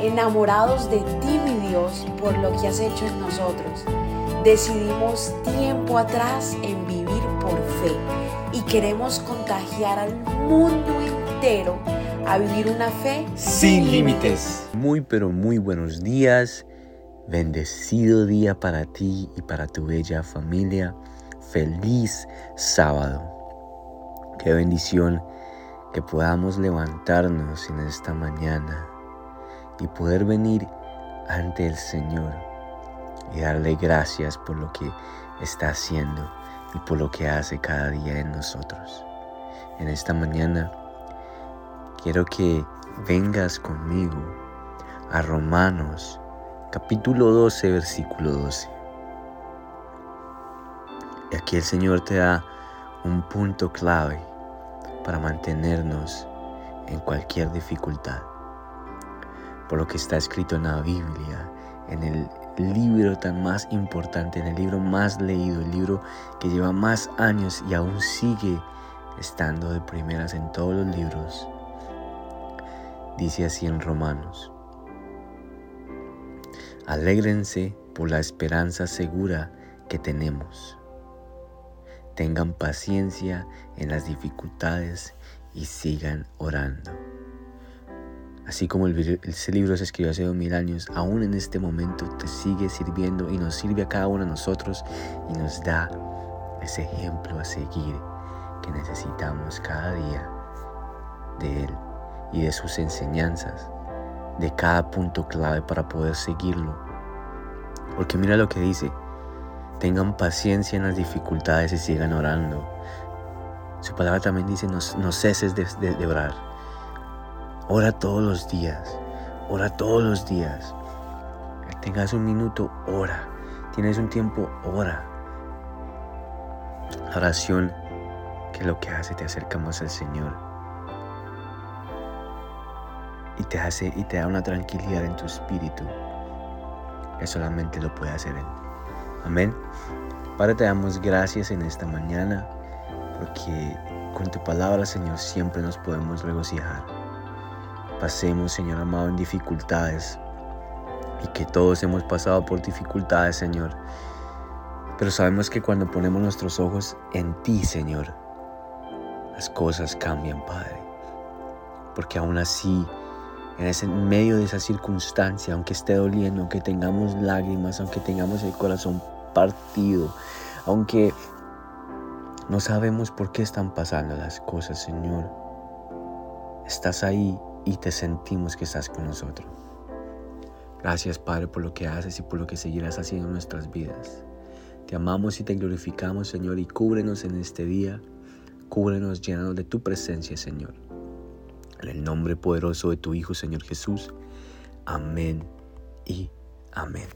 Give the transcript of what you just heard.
enamorados de ti, mi Dios, por lo que has hecho en nosotros. Decidimos tiempo atrás en vivir por fe y queremos contagiar al mundo entero a vivir una fe sin límites. Muy pero muy buenos días. Bendecido día para ti y para tu bella familia. Feliz sábado. Qué bendición que podamos levantarnos en esta mañana y poder venir ante el Señor y darle gracias por lo que está haciendo y por lo que hace cada día en nosotros. En esta mañana quiero que vengas conmigo a Romanos capítulo 12 versículo 12. Y aquí el Señor te da un punto clave para mantenernos en cualquier dificultad. Por lo que está escrito en la Biblia, en el libro tan más importante, en el libro más leído, el libro que lleva más años y aún sigue estando de primeras en todos los libros. Dice así en Romanos. Alégrense por la esperanza segura que tenemos. Tengan paciencia en las dificultades y sigan orando. Así como ese libro se escribió hace dos mil años, aún en este momento te sigue sirviendo y nos sirve a cada uno de nosotros y nos da ese ejemplo a seguir que necesitamos cada día de Él y de sus enseñanzas, de cada punto clave para poder seguirlo. Porque mira lo que dice, tengan paciencia en las dificultades y sigan orando. Su palabra también dice, no, ceses de, de orar. Ora todos los días, ora todos los días. Tengas un minuto, ora. Tienes un tiempo, ora. La oración que lo que hace te acerca más al Señor. Y te hace y te da una tranquilidad en tu espíritu que solamente lo puede hacer Él. Amén. Padre, te damos gracias en esta mañana porque con tu palabra, Señor, siempre nos podemos regocijar. Pasemos, Señor amado, en dificultades y que todos hemos pasado por dificultades, Señor. Pero sabemos que cuando ponemos nuestros ojos en ti, Señor, las cosas cambian, Padre. Porque aún así, en ese medio de esa circunstancia, aunque esté doliendo, aunque tengamos lágrimas, aunque tengamos el corazón partido, aunque no sabemos por qué están pasando las cosas, Señor, estás ahí y te sentimos que estás con nosotros. Gracias, Padre, por lo que haces y por lo que seguirás haciendo en nuestras vidas. Te amamos y te glorificamos, Señor, y cúbrenos en este día. Cúbrenos llenando de tu presencia, Señor. En el nombre poderoso de tu Hijo, Señor Jesús. Amén y amén.